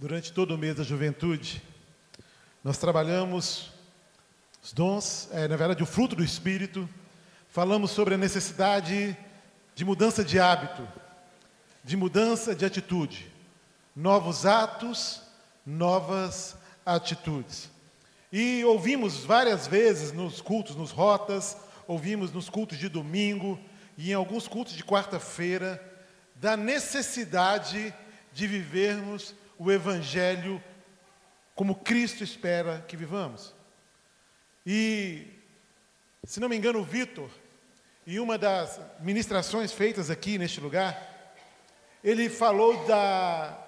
Durante todo o mês da juventude, nós trabalhamos os dons, é, na verdade, o fruto do Espírito, falamos sobre a necessidade de mudança de hábito, de mudança de atitude, novos atos, novas atitudes. E ouvimos várias vezes nos cultos, nos rotas, ouvimos nos cultos de domingo e em alguns cultos de quarta-feira, da necessidade de vivermos o Evangelho como Cristo espera que vivamos. E, se não me engano, o Vitor, em uma das ministrações feitas aqui neste lugar, ele falou da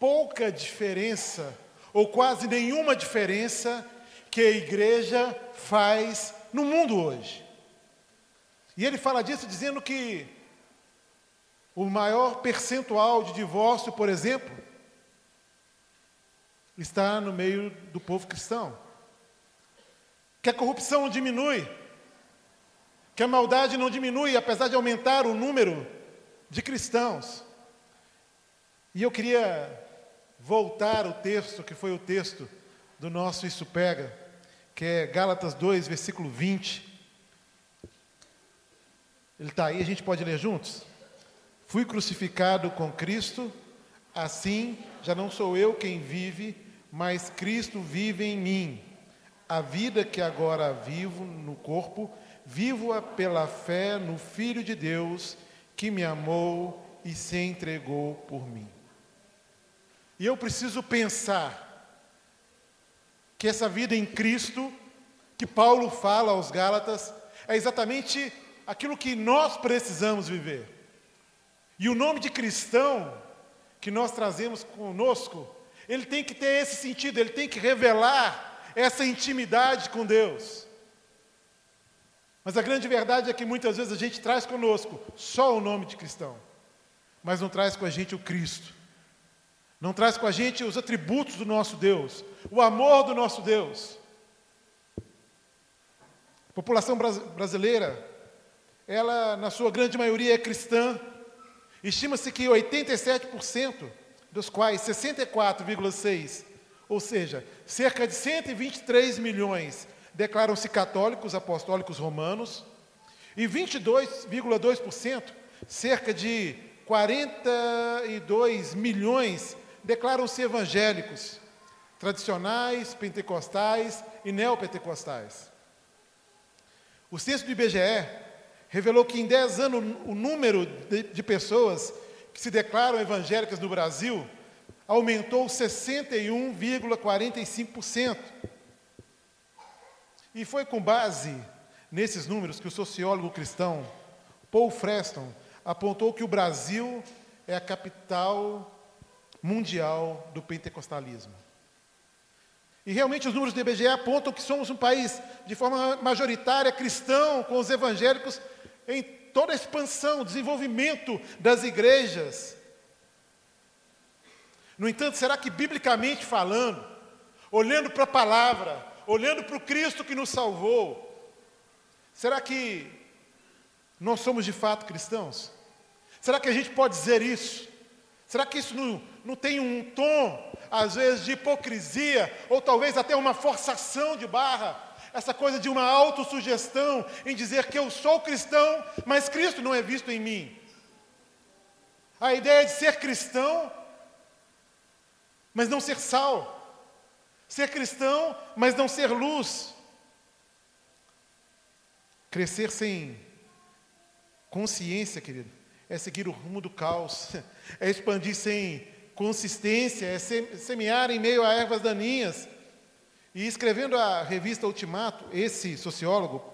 pouca diferença, ou quase nenhuma diferença, que a igreja faz no mundo hoje. E ele fala disso dizendo que o maior percentual de divórcio, por exemplo, está no meio do povo cristão. Que a corrupção não diminui, que a maldade não diminui, apesar de aumentar o número de cristãos. E eu queria voltar ao texto, que foi o texto do nosso Isso Pega, que é Gálatas 2, versículo 20. Ele está aí, a gente pode ler juntos? Fui crucificado com Cristo, assim já não sou eu quem vive, mas Cristo vive em mim. A vida que agora vivo no corpo, vivo-a pela fé no Filho de Deus, que me amou e se entregou por mim. E eu preciso pensar que essa vida em Cristo, que Paulo fala aos Gálatas, é exatamente aquilo que nós precisamos viver. E o nome de cristão que nós trazemos conosco, ele tem que ter esse sentido, ele tem que revelar essa intimidade com Deus. Mas a grande verdade é que muitas vezes a gente traz conosco só o nome de cristão, mas não traz com a gente o Cristo. Não traz com a gente os atributos do nosso Deus, o amor do nosso Deus. A população brasileira, ela, na sua grande maioria, é cristã. Estima-se que 87%, dos quais 64,6%, ou seja, cerca de 123 milhões, declaram-se católicos apostólicos romanos, e 22,2%, cerca de 42 milhões, declaram-se evangélicos, tradicionais, pentecostais e neopentecostais. O censo do IBGE revelou que em 10 anos o número de, de pessoas que se declaram evangélicas no Brasil aumentou 61,45%. E foi com base nesses números que o sociólogo cristão Paul Freston apontou que o Brasil é a capital mundial do pentecostalismo. E realmente os números do IBGE apontam que somos um país de forma majoritária cristão, com os evangélicos em toda a expansão, desenvolvimento das igrejas. No entanto, será que biblicamente falando, olhando para a palavra, olhando para o Cristo que nos salvou, será que nós somos de fato cristãos? Será que a gente pode dizer isso? Será que isso não, não tem um tom, às vezes, de hipocrisia, ou talvez até uma forçação de barra? Essa coisa de uma autossugestão em dizer que eu sou cristão, mas Cristo não é visto em mim. A ideia de ser cristão, mas não ser sal. Ser cristão, mas não ser luz. Crescer sem consciência, querido, é seguir o rumo do caos, é expandir sem consistência, é semear em meio a ervas daninhas. E escrevendo a revista Ultimato, esse sociólogo,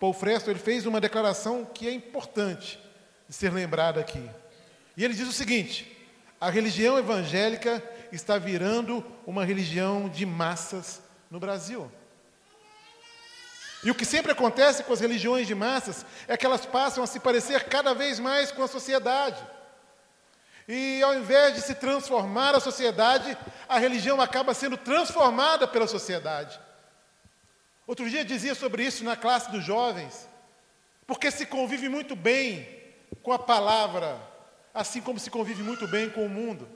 Paul Freston, ele fez uma declaração que é importante de ser lembrada aqui. E ele diz o seguinte: a religião evangélica está virando uma religião de massas no Brasil. E o que sempre acontece com as religiões de massas é que elas passam a se parecer cada vez mais com a sociedade. E ao invés de se transformar a sociedade, a religião acaba sendo transformada pela sociedade. Outro dia dizia sobre isso na classe dos jovens, porque se convive muito bem com a palavra, assim como se convive muito bem com o mundo.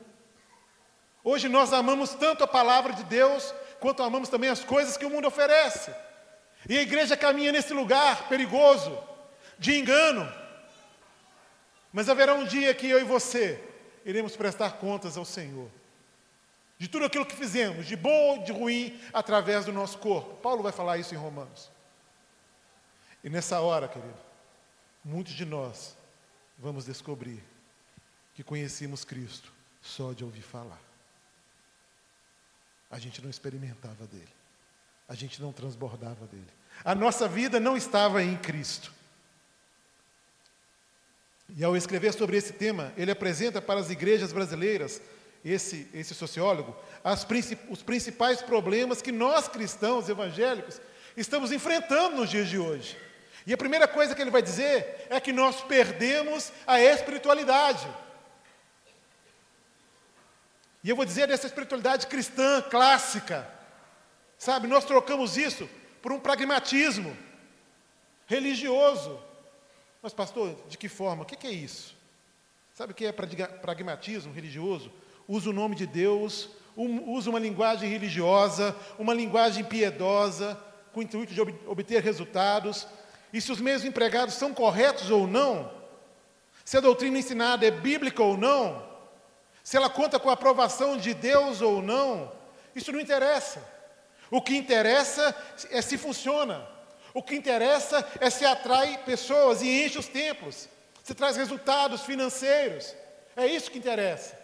Hoje nós amamos tanto a palavra de Deus, quanto amamos também as coisas que o mundo oferece. E a igreja caminha nesse lugar perigoso, de engano. Mas haverá um dia que eu e você iremos prestar contas ao Senhor. De tudo aquilo que fizemos, de bom ou de ruim, através do nosso corpo. Paulo vai falar isso em Romanos. E nessa hora, querido, muitos de nós vamos descobrir que conhecíamos Cristo só de ouvir falar. A gente não experimentava dele. A gente não transbordava dele. A nossa vida não estava em Cristo. E ao escrever sobre esse tema, ele apresenta para as igrejas brasileiras, esse, esse sociólogo, princip, os principais problemas que nós cristãos evangélicos estamos enfrentando nos dias de hoje. E a primeira coisa que ele vai dizer é que nós perdemos a espiritualidade. E eu vou dizer dessa espiritualidade cristã clássica. Sabe, nós trocamos isso por um pragmatismo religioso. Mas, pastor, de que forma? O que é isso? Sabe o que é pragmatismo religioso? Usa o nome de Deus, usa uma linguagem religiosa, uma linguagem piedosa, com o intuito de obter resultados. E se os meios empregados são corretos ou não, se a doutrina ensinada é bíblica ou não, se ela conta com a aprovação de Deus ou não, isso não interessa. O que interessa é se funciona. O que interessa é se atrai pessoas e enche os templos, se traz resultados financeiros. É isso que interessa.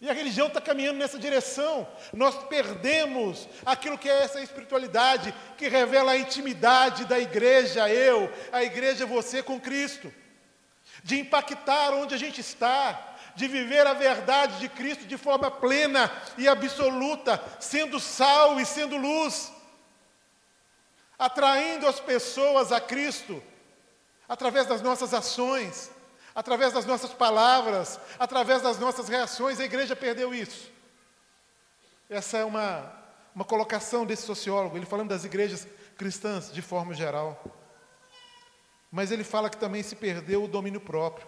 E a religião está caminhando nessa direção. Nós perdemos aquilo que é essa espiritualidade que revela a intimidade da igreja, eu, a igreja, você com Cristo. De impactar onde a gente está, de viver a verdade de Cristo de forma plena e absoluta, sendo sal e sendo luz atraindo as pessoas a Cristo através das nossas ações, através das nossas palavras, através das nossas reações. A igreja perdeu isso. Essa é uma, uma colocação desse sociólogo, ele falando das igrejas cristãs de forma geral. Mas ele fala que também se perdeu o domínio próprio,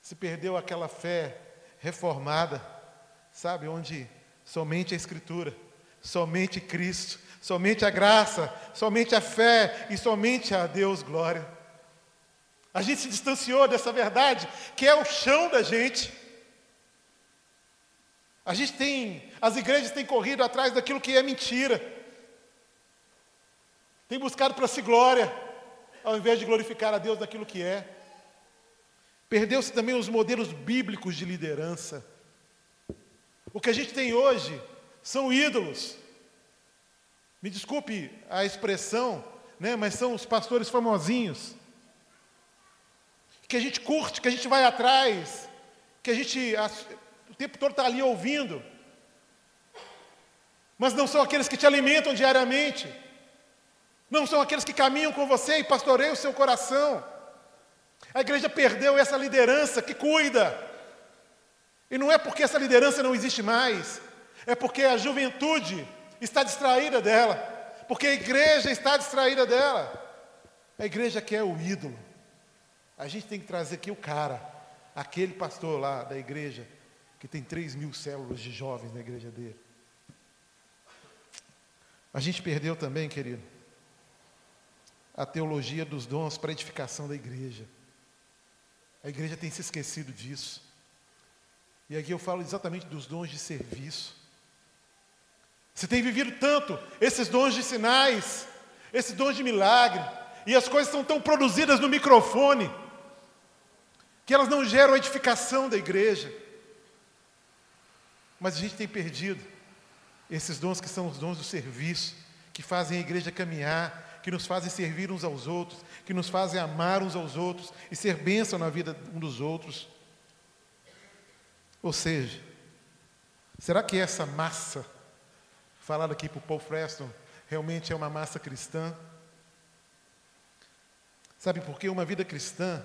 se perdeu aquela fé reformada, sabe, onde somente a Escritura, somente Cristo, somente a graça, somente a fé e somente a Deus glória. A gente se distanciou dessa verdade, que é o chão da gente. A gente tem, as igrejas têm corrido atrás daquilo que é mentira. Tem buscado para si glória, ao invés de glorificar a Deus naquilo que é. Perdeu-se também os modelos bíblicos de liderança. O que a gente tem hoje são ídolos. Me desculpe a expressão, né, mas são os pastores famosinhos. Que a gente curte, que a gente vai atrás, que a gente a, o tempo todo está ali ouvindo. Mas não são aqueles que te alimentam diariamente. Não são aqueles que caminham com você e pastoreiam o seu coração. A igreja perdeu essa liderança que cuida. E não é porque essa liderança não existe mais, é porque a juventude está distraída dela, porque a igreja está distraída dela. A igreja quer o ídolo. A gente tem que trazer aqui o cara, aquele pastor lá da igreja, que tem 3 mil células de jovens na igreja dele. A gente perdeu também, querido, a teologia dos dons para edificação da igreja. A igreja tem se esquecido disso. E aqui eu falo exatamente dos dons de serviço. Você tem vivido tanto esses dons de sinais, esses dons de milagre, e as coisas são tão produzidas no microfone, que elas não geram a edificação da igreja. Mas a gente tem perdido esses dons que são os dons do serviço, que fazem a igreja caminhar, que nos fazem servir uns aos outros, que nos fazem amar uns aos outros e ser bênção na vida um dos outros. Ou seja, será que essa massa falado aqui para o Paul Preston, realmente é uma massa cristã. Sabe por que uma vida cristã,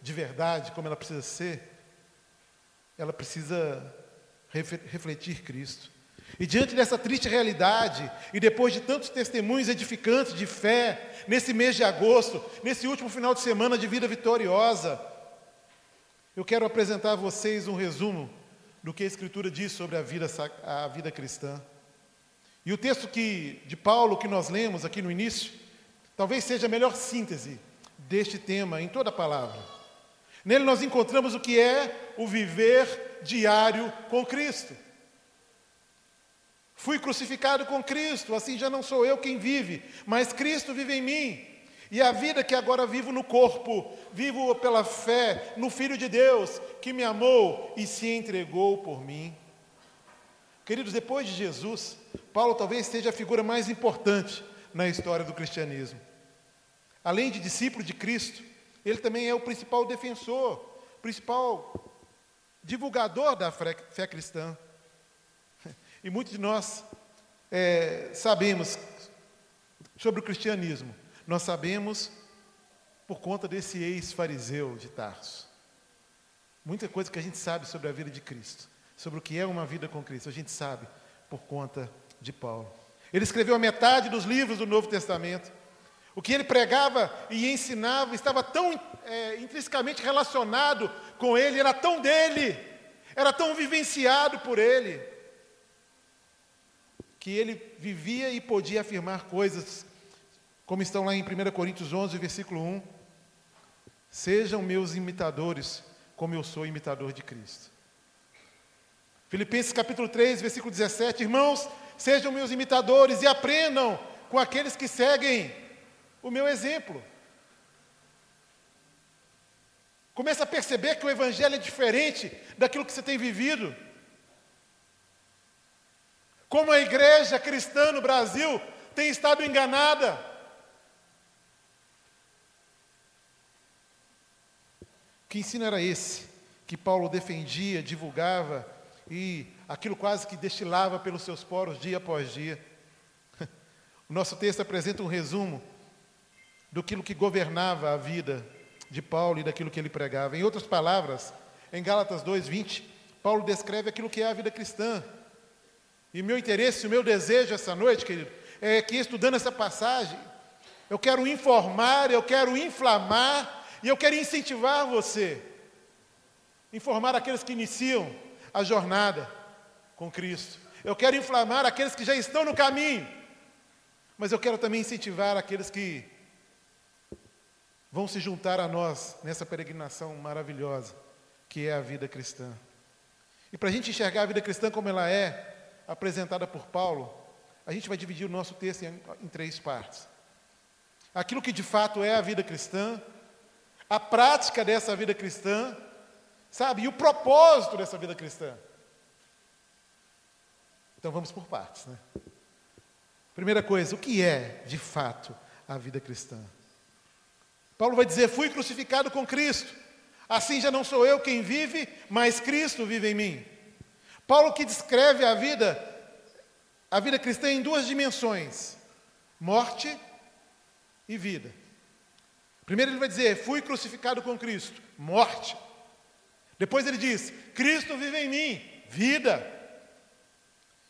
de verdade, como ela precisa ser, ela precisa refletir Cristo. E diante dessa triste realidade, e depois de tantos testemunhos edificantes de fé, nesse mês de agosto, nesse último final de semana de vida vitoriosa, eu quero apresentar a vocês um resumo do que a Escritura diz sobre a vida, a vida cristã. E o texto que, de Paulo que nós lemos aqui no início, talvez seja a melhor síntese deste tema em toda a palavra. Nele nós encontramos o que é o viver diário com Cristo. Fui crucificado com Cristo, assim já não sou eu quem vive, mas Cristo vive em mim. E a vida que agora vivo no corpo, vivo pela fé no Filho de Deus, que me amou e se entregou por mim. Queridos, depois de Jesus, Paulo talvez seja a figura mais importante na história do cristianismo. Além de discípulo de Cristo, ele também é o principal defensor, principal divulgador da fé cristã. E muitos de nós é, sabemos sobre o cristianismo, nós sabemos por conta desse ex-fariseu de Tarso. Muita coisa que a gente sabe sobre a vida de Cristo, sobre o que é uma vida com Cristo, a gente sabe por conta de Paulo. Ele escreveu a metade dos livros do Novo Testamento. O que ele pregava e ensinava estava tão é, intrinsecamente relacionado com ele, era tão dele, era tão vivenciado por ele, que ele vivia e podia afirmar coisas como estão lá em 1 Coríntios 11, versículo 1. Sejam meus imitadores, como eu sou imitador de Cristo. Filipenses capítulo 3, versículo 17. Irmãos, sejam meus imitadores e aprendam com aqueles que seguem o meu exemplo. Começa a perceber que o Evangelho é diferente daquilo que você tem vivido. Como a igreja cristã no Brasil tem estado enganada. Que ensino era esse que Paulo defendia, divulgava e aquilo quase que destilava pelos seus poros dia após dia? O nosso texto apresenta um resumo do que governava a vida de Paulo e daquilo que ele pregava. Em outras palavras, em Gálatas 2:20, Paulo descreve aquilo que é a vida cristã. E meu interesse, o meu desejo essa noite, querido, é que estudando essa passagem, eu quero informar, eu quero inflamar e eu quero incentivar você, informar aqueles que iniciam a jornada com Cristo. Eu quero inflamar aqueles que já estão no caminho, mas eu quero também incentivar aqueles que vão se juntar a nós nessa peregrinação maravilhosa que é a vida cristã. E para a gente enxergar a vida cristã como ela é, apresentada por Paulo, a gente vai dividir o nosso texto em, em três partes. Aquilo que de fato é a vida cristã, a prática dessa vida cristã, sabe? E o propósito dessa vida cristã. Então vamos por partes, né? Primeira coisa, o que é de fato a vida cristã? Paulo vai dizer: Fui crucificado com Cristo, assim já não sou eu quem vive, mas Cristo vive em mim. Paulo que descreve a vida, a vida cristã em duas dimensões: morte e vida. Primeiro ele vai dizer: Fui crucificado com Cristo, morte. Depois ele diz: Cristo vive em mim, vida.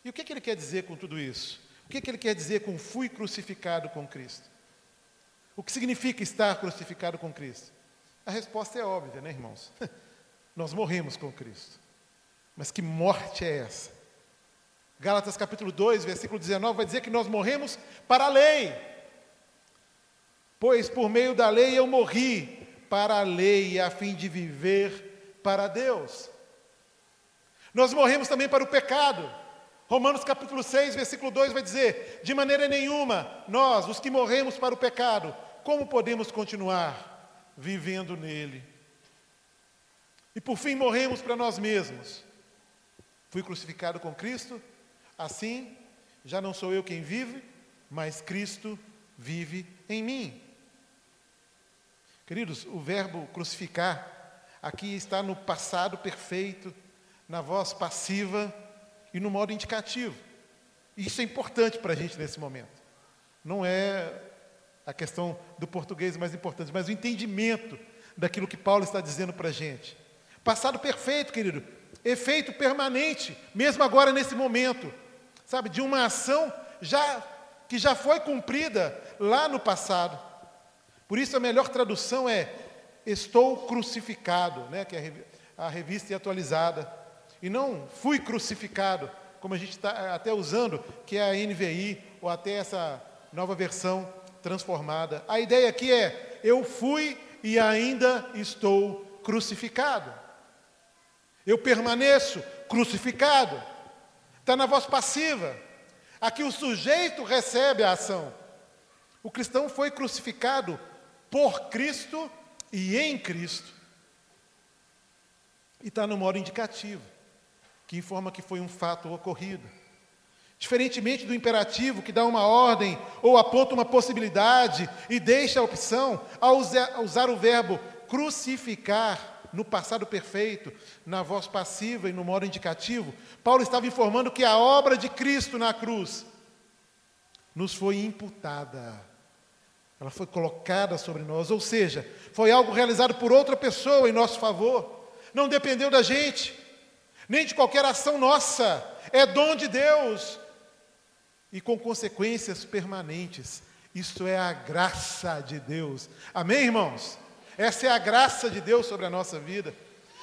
E o que, que ele quer dizer com tudo isso? O que, que ele quer dizer com fui crucificado com Cristo? O que significa estar crucificado com Cristo? A resposta é óbvia, né, irmãos? Nós morremos com Cristo. Mas que morte é essa? Gálatas capítulo 2, versículo 19 vai dizer que nós morremos para a lei. Pois por meio da lei eu morri para a lei, a fim de viver para Deus. Nós morremos também para o pecado. Romanos capítulo 6, versículo 2 vai dizer: De maneira nenhuma, nós, os que morremos para o pecado, como podemos continuar vivendo nele? E por fim morremos para nós mesmos. Fui crucificado com Cristo, assim já não sou eu quem vive, mas Cristo vive em mim. Queridos, o verbo crucificar aqui está no passado perfeito, na voz passiva e no modo indicativo. Isso é importante para a gente nesse momento. Não é a questão do português mais importante, mas o entendimento daquilo que Paulo está dizendo para a gente. Passado perfeito, querido, efeito permanente, mesmo agora nesse momento, sabe, de uma ação já que já foi cumprida lá no passado. Por isso a melhor tradução é estou crucificado, né, que é a revista é atualizada. e não fui crucificado, como a gente está até usando, que é a NVI, ou até essa nova versão transformada. A ideia aqui é: eu fui e ainda estou crucificado. Eu permaneço crucificado. Está na voz passiva. Aqui o sujeito recebe a ação. O cristão foi crucificado por Cristo e em Cristo. E está no modo indicativo, que informa que foi um fato ocorrido. Diferentemente do imperativo, que dá uma ordem ou aponta uma possibilidade e deixa a opção, ao usar o verbo crucificar no passado perfeito, na voz passiva e no modo indicativo, Paulo estava informando que a obra de Cristo na cruz nos foi imputada. Ela foi colocada sobre nós, ou seja, foi algo realizado por outra pessoa em nosso favor. Não dependeu da gente, nem de qualquer ação nossa. É dom de Deus e com consequências permanentes. Isto é a graça de Deus. Amém, irmãos? Essa é a graça de Deus sobre a nossa vida.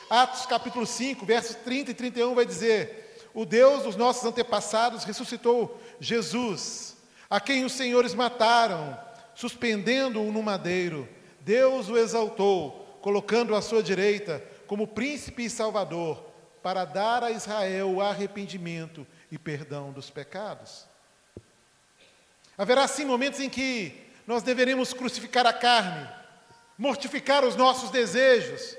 Atos capítulo 5, versos 30 e 31 vai dizer: O Deus dos nossos antepassados ressuscitou Jesus, a quem os senhores mataram, suspendendo-o no madeiro. Deus o exaltou, colocando-o à sua direita como príncipe e salvador, para dar a Israel o arrependimento e perdão dos pecados. Haverá sim momentos em que nós deveremos crucificar a carne, mortificar os nossos desejos.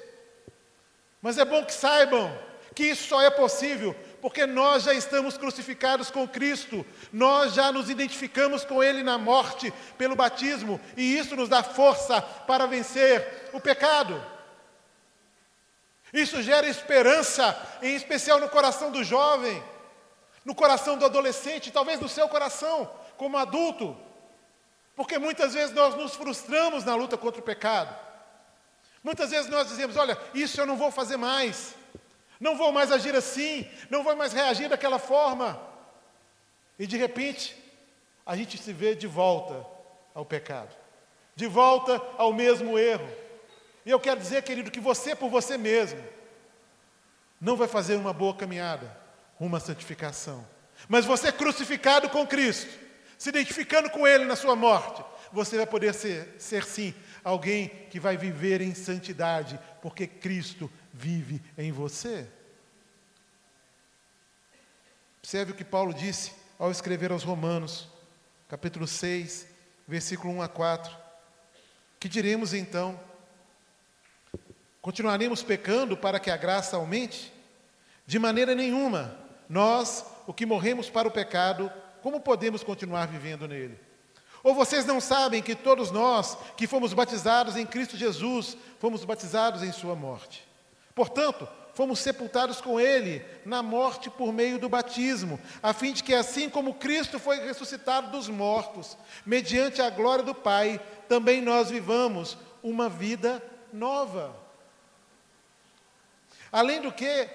Mas é bom que saibam que isso só é possível porque nós já estamos crucificados com Cristo, nós já nos identificamos com Ele na morte pelo batismo, e isso nos dá força para vencer o pecado. Isso gera esperança, em especial no coração do jovem, no coração do adolescente, talvez no seu coração, como adulto. Porque muitas vezes nós nos frustramos na luta contra o pecado. Muitas vezes nós dizemos: olha, isso eu não vou fazer mais, não vou mais agir assim, não vou mais reagir daquela forma. E de repente, a gente se vê de volta ao pecado, de volta ao mesmo erro. E eu quero dizer, querido, que você por você mesmo não vai fazer uma boa caminhada, uma santificação. Mas você crucificado com Cristo, se identificando com Ele na sua morte, você vai poder ser, ser sim alguém que vai viver em santidade, porque Cristo vive em você. Observe o que Paulo disse ao escrever aos Romanos, capítulo 6, versículo 1 a 4. Que diremos então? Continuaremos pecando para que a graça aumente? De maneira nenhuma. Nós, o que morremos para o pecado, como podemos continuar vivendo nele? Ou vocês não sabem que todos nós que fomos batizados em Cristo Jesus, fomos batizados em Sua morte? Portanto, fomos sepultados com Ele na morte por meio do batismo, a fim de que, assim como Cristo foi ressuscitado dos mortos, mediante a glória do Pai, também nós vivamos uma vida nova. Além do que,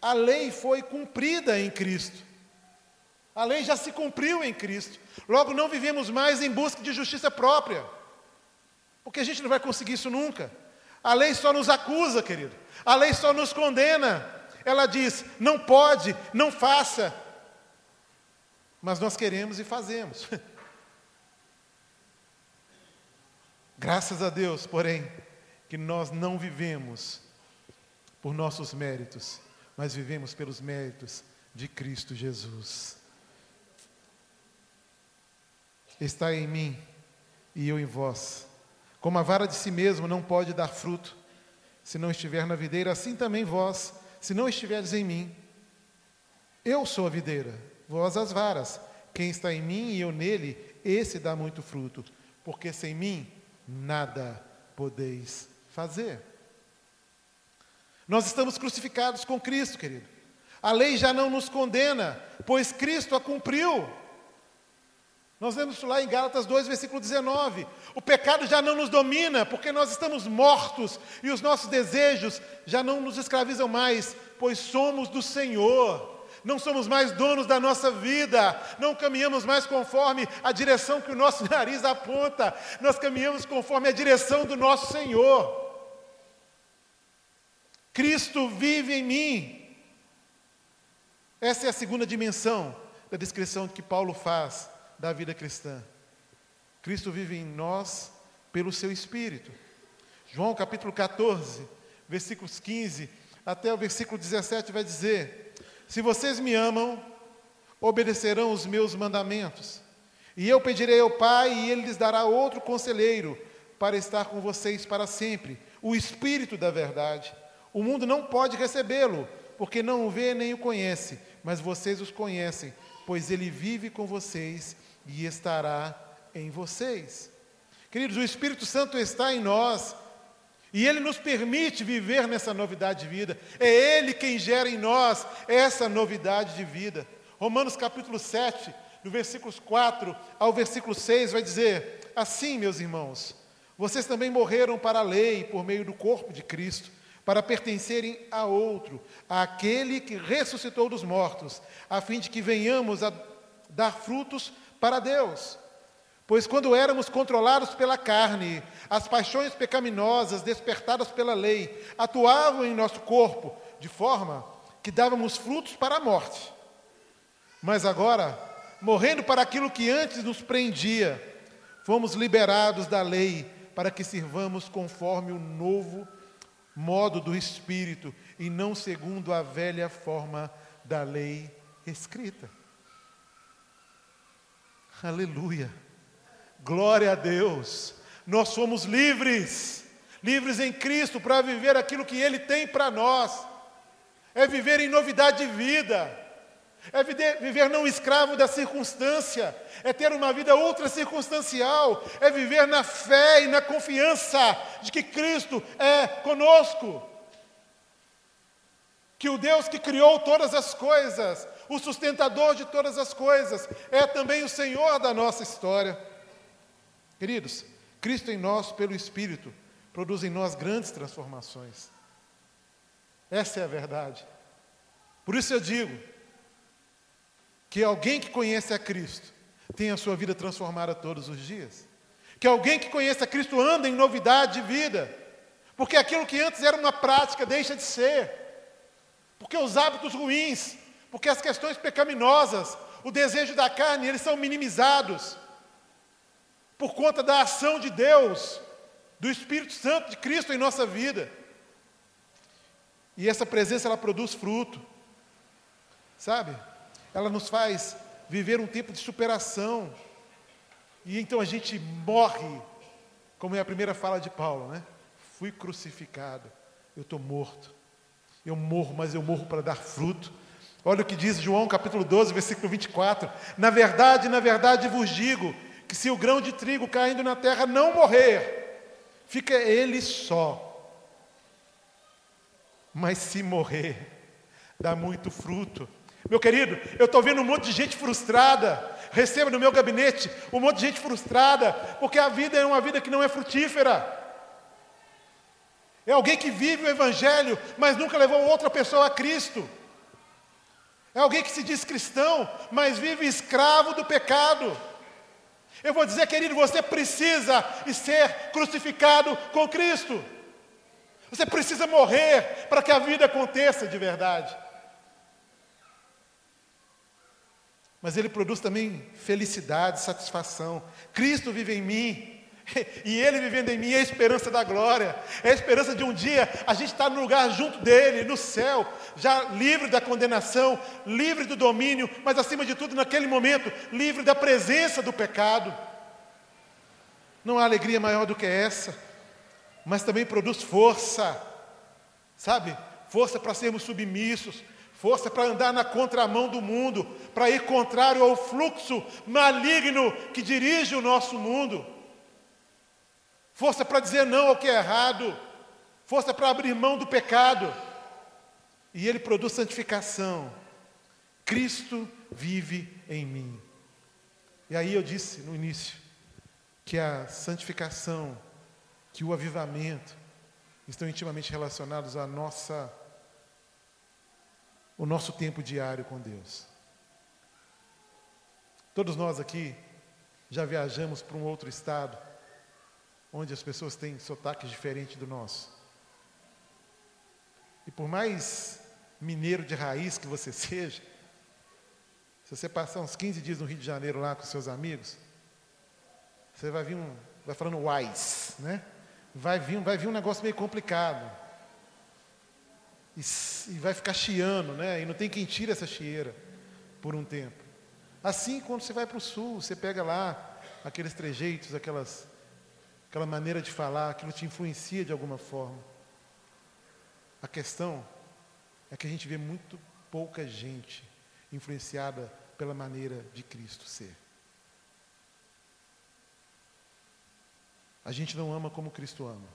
a lei foi cumprida em Cristo. A lei já se cumpriu em Cristo. Logo, não vivemos mais em busca de justiça própria. Porque a gente não vai conseguir isso nunca. A lei só nos acusa, querido. A lei só nos condena. Ela diz: não pode, não faça. Mas nós queremos e fazemos. Graças a Deus, porém, que nós não vivemos por nossos méritos, mas vivemos pelos méritos de Cristo Jesus está em mim e eu em vós. Como a vara de si mesmo não pode dar fruto, se não estiver na videira, assim também vós, se não estiverdes em mim. Eu sou a videira, vós as varas. Quem está em mim e eu nele, esse dá muito fruto, porque sem mim nada podeis fazer. Nós estamos crucificados com Cristo, querido. A lei já não nos condena, pois Cristo a cumpriu. Nós vemos lá em Gálatas 2, versículo 19. O pecado já não nos domina, porque nós estamos mortos e os nossos desejos já não nos escravizam mais, pois somos do Senhor. Não somos mais donos da nossa vida, não caminhamos mais conforme a direção que o nosso nariz aponta, nós caminhamos conforme a direção do nosso Senhor. Cristo vive em mim, Essa é a segunda dimensão da descrição que Paulo faz da vida cristã. Cristo vive em nós pelo seu Espírito. João capítulo 14, versículos 15 até o versículo 17 vai dizer: Se vocês me amam, obedecerão os meus mandamentos. E eu pedirei ao Pai, e ele lhes dará outro conselheiro para estar com vocês para sempre, o Espírito da verdade. O mundo não pode recebê-lo, porque não o vê nem o conhece, mas vocês os conhecem, pois ele vive com vocês e estará em vocês. Queridos, o Espírito Santo está em nós e ele nos permite viver nessa novidade de vida. É ele quem gera em nós essa novidade de vida. Romanos capítulo 7, no versículos 4 ao versículo 6, vai dizer: Assim, meus irmãos, vocês também morreram para a lei por meio do corpo de Cristo, para pertencerem a outro, àquele que ressuscitou dos mortos, a fim de que venhamos a dar frutos para Deus. Pois quando éramos controlados pela carne, as paixões pecaminosas despertadas pela lei atuavam em nosso corpo de forma que dávamos frutos para a morte. Mas agora, morrendo para aquilo que antes nos prendia, fomos liberados da lei para que sirvamos conforme o novo modo do Espírito e não segundo a velha forma da lei escrita. Aleluia. Glória a Deus. Nós somos livres, livres em Cristo para viver aquilo que Ele tem para nós. É viver em novidade de vida. É viver não escravo da circunstância, é ter uma vida ultra circunstancial, é viver na fé e na confiança de que Cristo é conosco. Que o Deus que criou todas as coisas, o sustentador de todas as coisas, é também o Senhor da nossa história. Queridos, Cristo em nós, pelo Espírito, produz em nós grandes transformações. Essa é a verdade. Por isso eu digo que alguém que conhece a Cristo tem a sua vida transformada todos os dias. Que alguém que conhece a Cristo anda em novidade de vida. Porque aquilo que antes era uma prática deixa de ser. Porque os hábitos ruins, porque as questões pecaminosas, o desejo da carne, eles são minimizados por conta da ação de Deus, do Espírito Santo de Cristo em nossa vida. E essa presença ela produz fruto. Sabe? Ela nos faz viver um tempo de superação. E então a gente morre, como é a primeira fala de Paulo, né? Fui crucificado, eu estou morto. Eu morro, mas eu morro para dar fruto. Olha o que diz João capítulo 12, versículo 24. Na verdade, na verdade vos digo que se o grão de trigo caindo na terra não morrer, fica ele só. Mas se morrer, dá muito fruto. Meu querido, eu estou vendo um monte de gente frustrada. Receba no meu gabinete um monte de gente frustrada, porque a vida é uma vida que não é frutífera. É alguém que vive o Evangelho, mas nunca levou outra pessoa a Cristo. É alguém que se diz cristão, mas vive escravo do pecado. Eu vou dizer, querido, você precisa ser crucificado com Cristo. Você precisa morrer para que a vida aconteça de verdade. Mas ele produz também felicidade, satisfação. Cristo vive em mim. E Ele vivendo em mim é a esperança da glória, é a esperança de um dia a gente estar no lugar junto dEle, no céu, já livre da condenação, livre do domínio, mas acima de tudo, naquele momento, livre da presença do pecado. Não há alegria maior do que essa, mas também produz força, sabe? Força para sermos submissos, força para andar na contramão do mundo, para ir contrário ao fluxo maligno que dirige o nosso mundo, força para dizer não ao que é errado, força para abrir mão do pecado, e ele produz santificação. Cristo vive em mim. E aí eu disse no início que a santificação, que o avivamento estão intimamente relacionados à nossa o nosso tempo diário com Deus. Todos nós aqui já viajamos para um outro estado, onde as pessoas têm sotaques diferentes do nosso. E por mais mineiro de raiz que você seja, Se você passar uns 15 dias no Rio de Janeiro lá com seus amigos, você vai vir um, vai falando wise, né? Vai vir, vai vir um negócio meio complicado. E, e vai ficar chiando, né? E não tem quem tire essa chieira por um tempo. Assim, quando você vai para o sul, você pega lá aqueles trejeitos, aquelas, aquela maneira de falar, aquilo te influencia de alguma forma. A questão é que a gente vê muito pouca gente influenciada pela maneira de Cristo ser. A gente não ama como Cristo ama.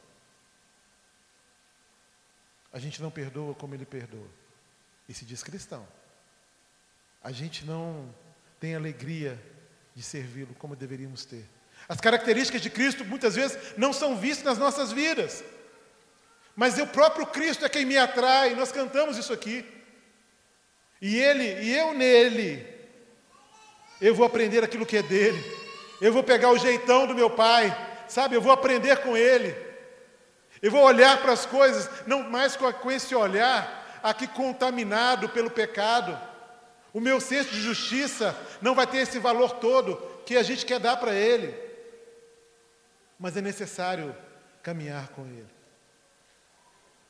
A gente não perdoa como Ele perdoa. E se diz cristão. A gente não tem alegria de servi-lo como deveríamos ter. As características de Cristo muitas vezes não são vistas nas nossas vidas. Mas o próprio Cristo é quem me atrai, nós cantamos isso aqui. E ele, e eu nele, eu vou aprender aquilo que é dele. Eu vou pegar o jeitão do meu pai, sabe? Eu vou aprender com ele. Eu vou olhar para as coisas, não mais com, esse olhar aqui contaminado pelo pecado. O meu senso de justiça não vai ter esse valor todo que a gente quer dar para ele. Mas é necessário caminhar com ele.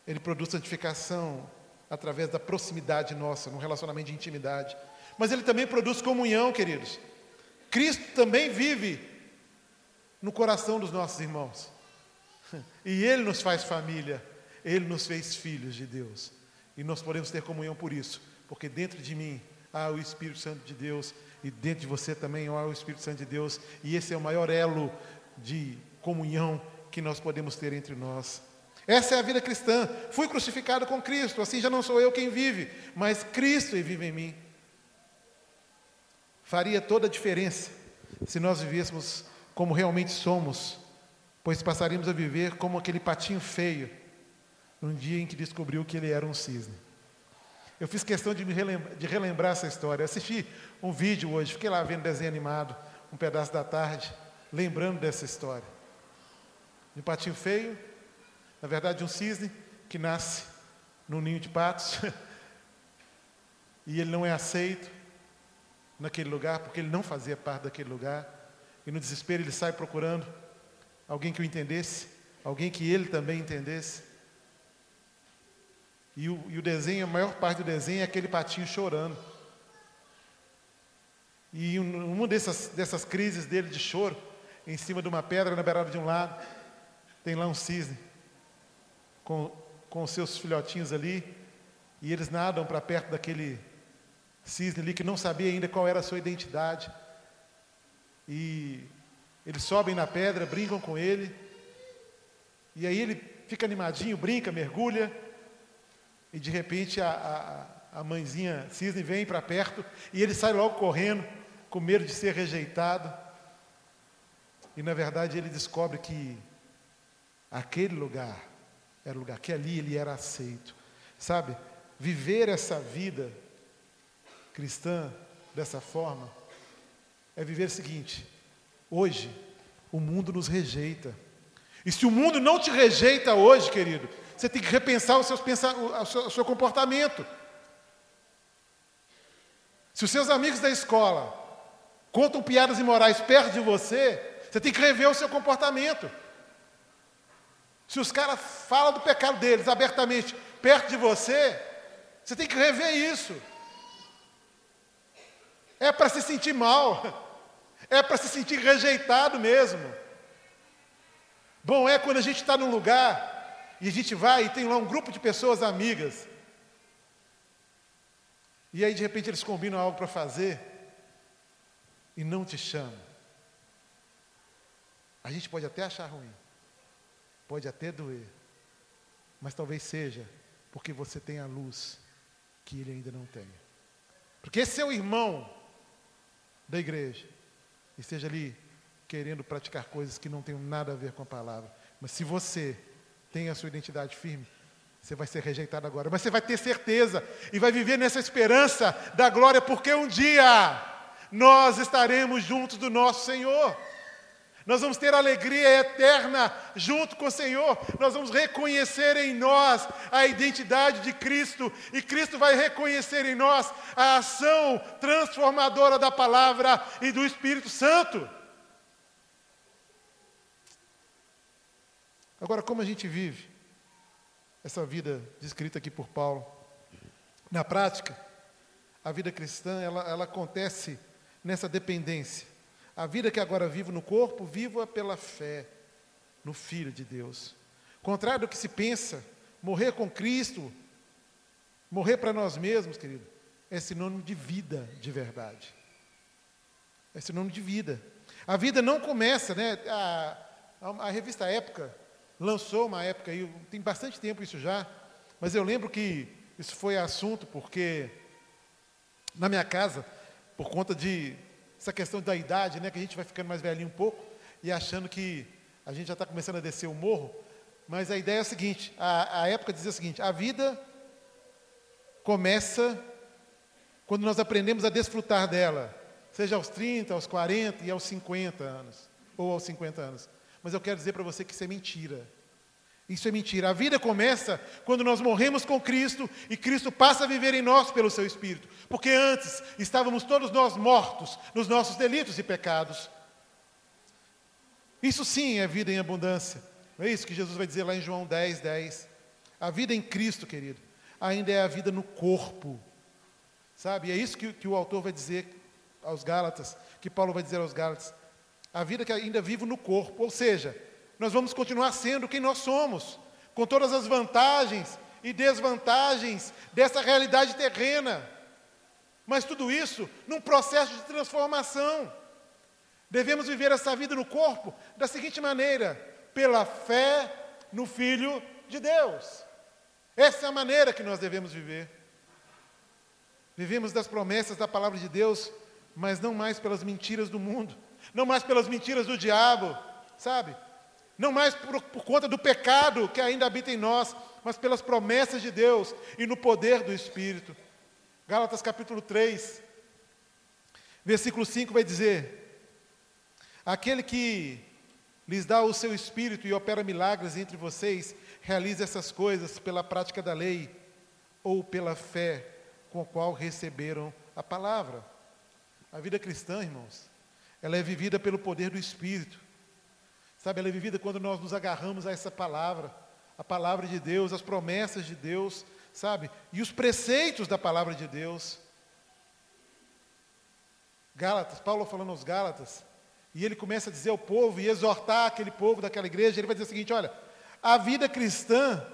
Ele produz santificação através da proximidade nossa, num relacionamento de intimidade. Mas ele também produz comunhão, queridos. Cristo também vive no coração dos nossos irmãos. E ele nos faz família, ele nos fez filhos de Deus. E nós podemos ter comunhão por isso, porque dentro de mim há o Espírito Santo de Deus e dentro de você também há o Espírito Santo de Deus, e esse é o maior elo de comunhão que nós podemos ter entre nós. Essa é a vida cristã. Fui crucificado com Cristo, assim já não sou eu quem vive, mas Cristo vive em mim. Faria toda a diferença se nós vivêssemos como realmente somos, pois passaríamos a viver como aquele patinho feio, num dia em que descobriu que ele era um cisne. Eu fiz questão de, relembrar, de relembrar essa história. Eu assisti um vídeo hoje, fiquei lá vendo desenho animado, um pedaço da tarde, lembrando dessa história. De um patinho feio, na verdade, um cisne que nasce num ninho de patos e ele não é aceito naquele lugar porque ele não fazia parte daquele lugar. E no desespero ele sai procurando alguém que o entendesse, alguém que ele também entendesse. E o, e o desenho, a maior parte do desenho é aquele patinho chorando. E uma dessas, dessas crises dele de choro, em cima de uma pedra na beirada de um lago, tem lá um cisne com, com os seus filhotinhos ali, e eles nadam para perto daquele cisne ali que não sabia ainda qual era a sua identidade. E eles sobem na pedra, brincam com ele, e aí ele fica animadinho, brinca, mergulha, e de repente a, a, a mãezinha cisne vem para perto, e ele sai logo correndo, com medo de ser rejeitado. E na verdade ele descobre que aquele lugar era o lugar que ali ele era aceito. Sabe? Viver essa vida cristã dessa forma é viver o seguinte: hoje o mundo nos rejeita. E se o mundo não te rejeita hoje, querido, você tem que repensar o, seus o, seu, o seu comportamento. Se os seus amigos da escola contam piadas imorais perto de você, você tem que rever o seu comportamento. Se os caras falam do pecado deles abertamente perto de você, você tem que rever isso. É para se sentir mal, é para se sentir rejeitado mesmo. Bom é quando a gente está num lugar e a gente vai e tem lá um grupo de pessoas amigas. E aí de repente eles combinam algo para fazer e não te chamam. A gente pode até achar ruim. Pode até doer, mas talvez seja porque você tem a luz que ele ainda não tem. Porque esse seu irmão da igreja esteja ali querendo praticar coisas que não têm nada a ver com a palavra. Mas se você tem a sua identidade firme, você vai ser rejeitado agora, mas você vai ter certeza e vai viver nessa esperança da glória, porque um dia nós estaremos juntos do nosso Senhor. Nós vamos ter alegria eterna junto com o Senhor. Nós vamos reconhecer em nós a identidade de Cristo e Cristo vai reconhecer em nós a ação transformadora da palavra e do Espírito Santo. Agora, como a gente vive essa vida descrita aqui por Paulo? Na prática, a vida cristã ela, ela acontece nessa dependência a vida que agora vivo no corpo, vivo-a pela fé no Filho de Deus. Contrário do que se pensa, morrer com Cristo, morrer para nós mesmos, querido, é sinônimo de vida de verdade. É sinônimo de vida. A vida não começa, né? A, a, a revista Época lançou uma época aí, tem bastante tempo isso já, mas eu lembro que isso foi assunto porque na minha casa, por conta de essa questão da idade, né, que a gente vai ficando mais velhinho um pouco e achando que a gente já está começando a descer o morro. Mas a ideia é a seguinte: a, a época dizia o seguinte: a vida começa quando nós aprendemos a desfrutar dela, seja aos 30, aos 40 e aos 50 anos, ou aos 50 anos. Mas eu quero dizer para você que isso é mentira. Isso é mentira. A vida começa quando nós morremos com Cristo e Cristo passa a viver em nós pelo seu Espírito. Porque antes estávamos todos nós mortos nos nossos delitos e pecados. Isso sim é vida em abundância. Não é isso que Jesus vai dizer lá em João 10, 10. A vida em Cristo, querido, ainda é a vida no corpo. Sabe? É isso que, que o autor vai dizer aos Gálatas, que Paulo vai dizer aos Gálatas. A vida que ainda vivo no corpo. Ou seja, nós vamos continuar sendo quem nós somos, com todas as vantagens e desvantagens dessa realidade terrena. Mas tudo isso num processo de transformação. Devemos viver essa vida no corpo da seguinte maneira: pela fé no Filho de Deus. Essa é a maneira que nós devemos viver. Vivemos das promessas da palavra de Deus, mas não mais pelas mentiras do mundo, não mais pelas mentiras do diabo, sabe? Não mais por, por, conta do pecado que ainda habita em nós, mas pelas promessas de Deus e no poder do Espírito. Gálatas capítulo 3, versículo 5 vai dizer: Aquele que lhes dá o seu Espírito e opera milagres entre vocês, realiza essas coisas pela prática da lei ou pela fé com a qual receberam a palavra. A vida cristã, irmãos, ela é vivida pelo poder do Espírito. Sabe, ela é vivida quando nós nos agarramos a essa palavra, a palavra de Deus, as promessas de Deus, sabe? E os preceitos da palavra de Deus. Gálatas, Paulo falando aos Gálatas, e ele começa a dizer ao povo e exortar aquele povo daquela igreja, ele vai dizer o seguinte: olha, a vida cristã,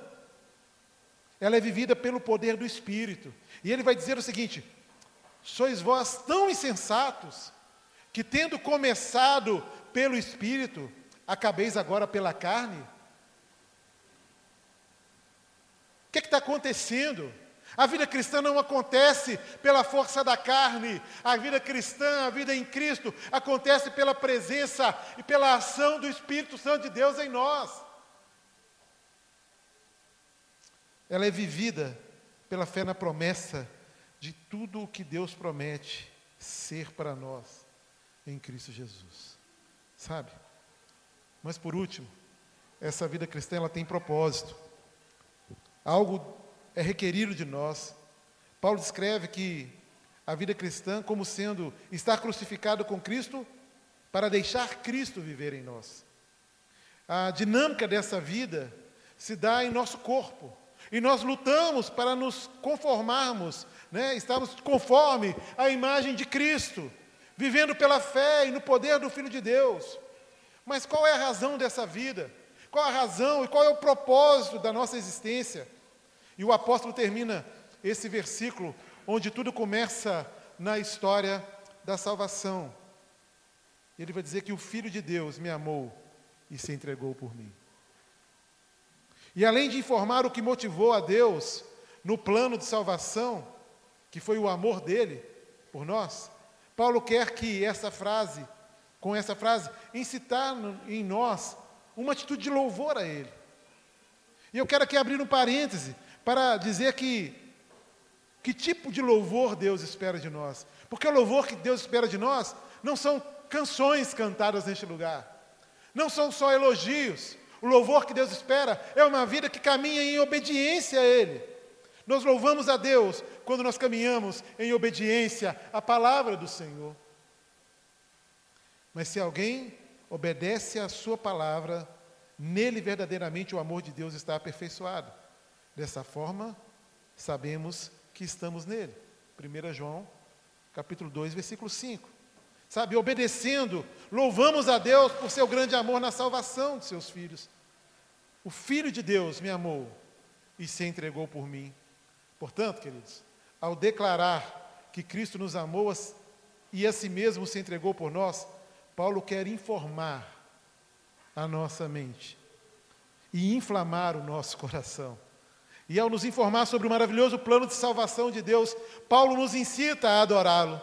ela é vivida pelo poder do Espírito. E ele vai dizer o seguinte: sois vós tão insensatos, que tendo começado pelo Espírito, acabeis agora pela carne? O que é está acontecendo? A vida cristã não acontece pela força da carne, a vida cristã, a vida em Cristo, acontece pela presença e pela ação do Espírito Santo de Deus em nós. Ela é vivida pela fé na promessa de tudo o que Deus promete ser para nós em Cristo Jesus. Sabe? Mas por último, essa vida cristã ela tem propósito. Algo é requerido de nós. Paulo descreve que a vida cristã como sendo estar crucificado com Cristo para deixar Cristo viver em nós. A dinâmica dessa vida se dá em nosso corpo. E nós lutamos para nos conformarmos, né? estamos conforme a imagem de Cristo, vivendo pela fé e no poder do Filho de Deus. Mas qual é a razão dessa vida? Qual a razão e qual é o propósito da nossa existência? E o apóstolo termina esse versículo, onde tudo começa na história da salvação. Ele vai dizer que o Filho de Deus me amou e se entregou por mim. E além de informar o que motivou a Deus no plano de salvação, que foi o amor dele por nós, Paulo quer que essa frase com essa frase, incitar em nós uma atitude de louvor a Ele. E eu quero aqui abrir um parêntese para dizer que que tipo de louvor Deus espera de nós. Porque o louvor que Deus espera de nós não são canções cantadas neste lugar. Não são só elogios. O louvor que Deus espera é uma vida que caminha em obediência a Ele. Nós louvamos a Deus quando nós caminhamos em obediência à palavra do Senhor. Mas se alguém obedece à Sua palavra, nele verdadeiramente o amor de Deus está aperfeiçoado. Dessa forma, sabemos que estamos nele. 1 João, capítulo 2, versículo 5. Sabe, obedecendo, louvamos a Deus por seu grande amor na salvação de seus filhos. O Filho de Deus me amou e se entregou por mim. Portanto, queridos, ao declarar que Cristo nos amou e a si mesmo se entregou por nós, Paulo quer informar a nossa mente e inflamar o nosso coração. E ao nos informar sobre o maravilhoso plano de salvação de Deus, Paulo nos incita a adorá-lo.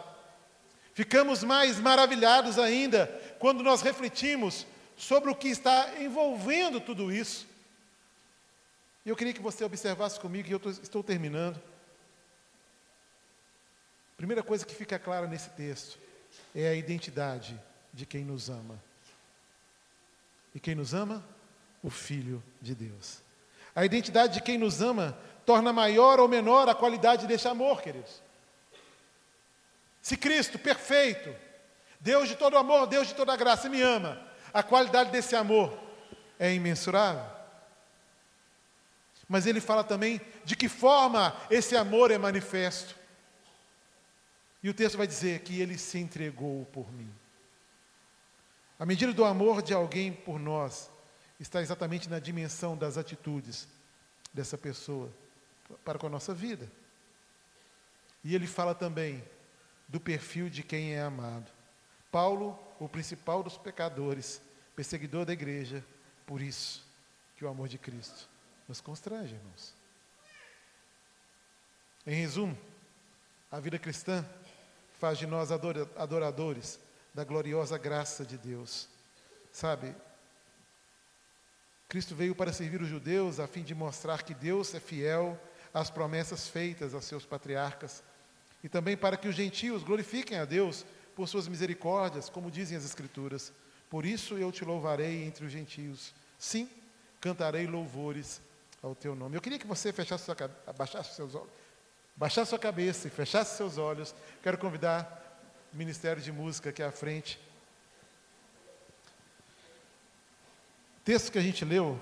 Ficamos mais maravilhados ainda quando nós refletimos sobre o que está envolvendo tudo isso. E eu queria que você observasse comigo, e eu estou terminando. Primeira coisa que fica clara nesse texto é a identidade de quem nos ama. E quem nos ama? O Filho de Deus. A identidade de quem nos ama torna maior ou menor a qualidade desse amor, queridos. Se Cristo, perfeito, Deus de todo amor, Deus de toda graça, me ama, a qualidade desse amor é imensurável. Mas ele fala também de que forma esse amor é manifesto. E o texto vai dizer que ele se entregou por mim. A medida do amor de alguém por nós está exatamente na dimensão das atitudes dessa pessoa para com a nossa vida. E ele fala também do perfil de quem é amado. Paulo, o principal dos pecadores, perseguidor da igreja, por isso que o amor de Cristo nos constrange, irmãos. Em resumo, a vida cristã faz de nós adoradores da gloriosa graça de Deus. Sabe, Cristo veio para servir os judeus a fim de mostrar que Deus é fiel às promessas feitas a seus patriarcas e também para que os gentios glorifiquem a Deus por suas misericórdias, como dizem as Escrituras. Por isso eu te louvarei entre os gentios. Sim, cantarei louvores ao teu nome. Eu queria que você fechasse sua, abaixasse seus olhos, baixasse sua cabeça e fechasse seus olhos. Quero convidar Ministério de Música aqui à frente. O texto que a gente leu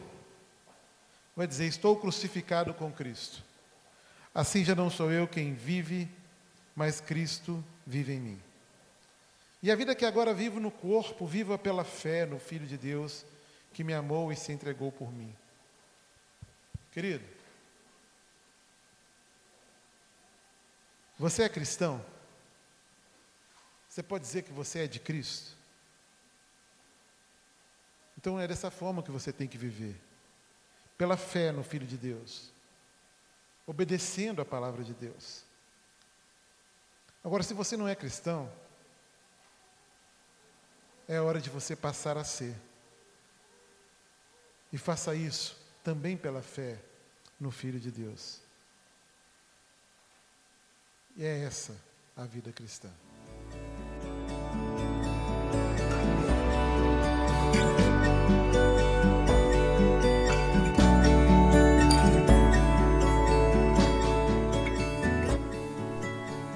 vai dizer: Estou crucificado com Cristo. Assim já não sou eu quem vive, mas Cristo vive em mim. E a vida que agora vivo no corpo, viva pela fé no Filho de Deus, que me amou e se entregou por mim. Querido, você é cristão? Você pode dizer que você é de Cristo? Então é dessa forma que você tem que viver. Pela fé no Filho de Deus. Obedecendo a palavra de Deus. Agora, se você não é cristão, é hora de você passar a ser. E faça isso também pela fé no Filho de Deus. E é essa a vida cristã.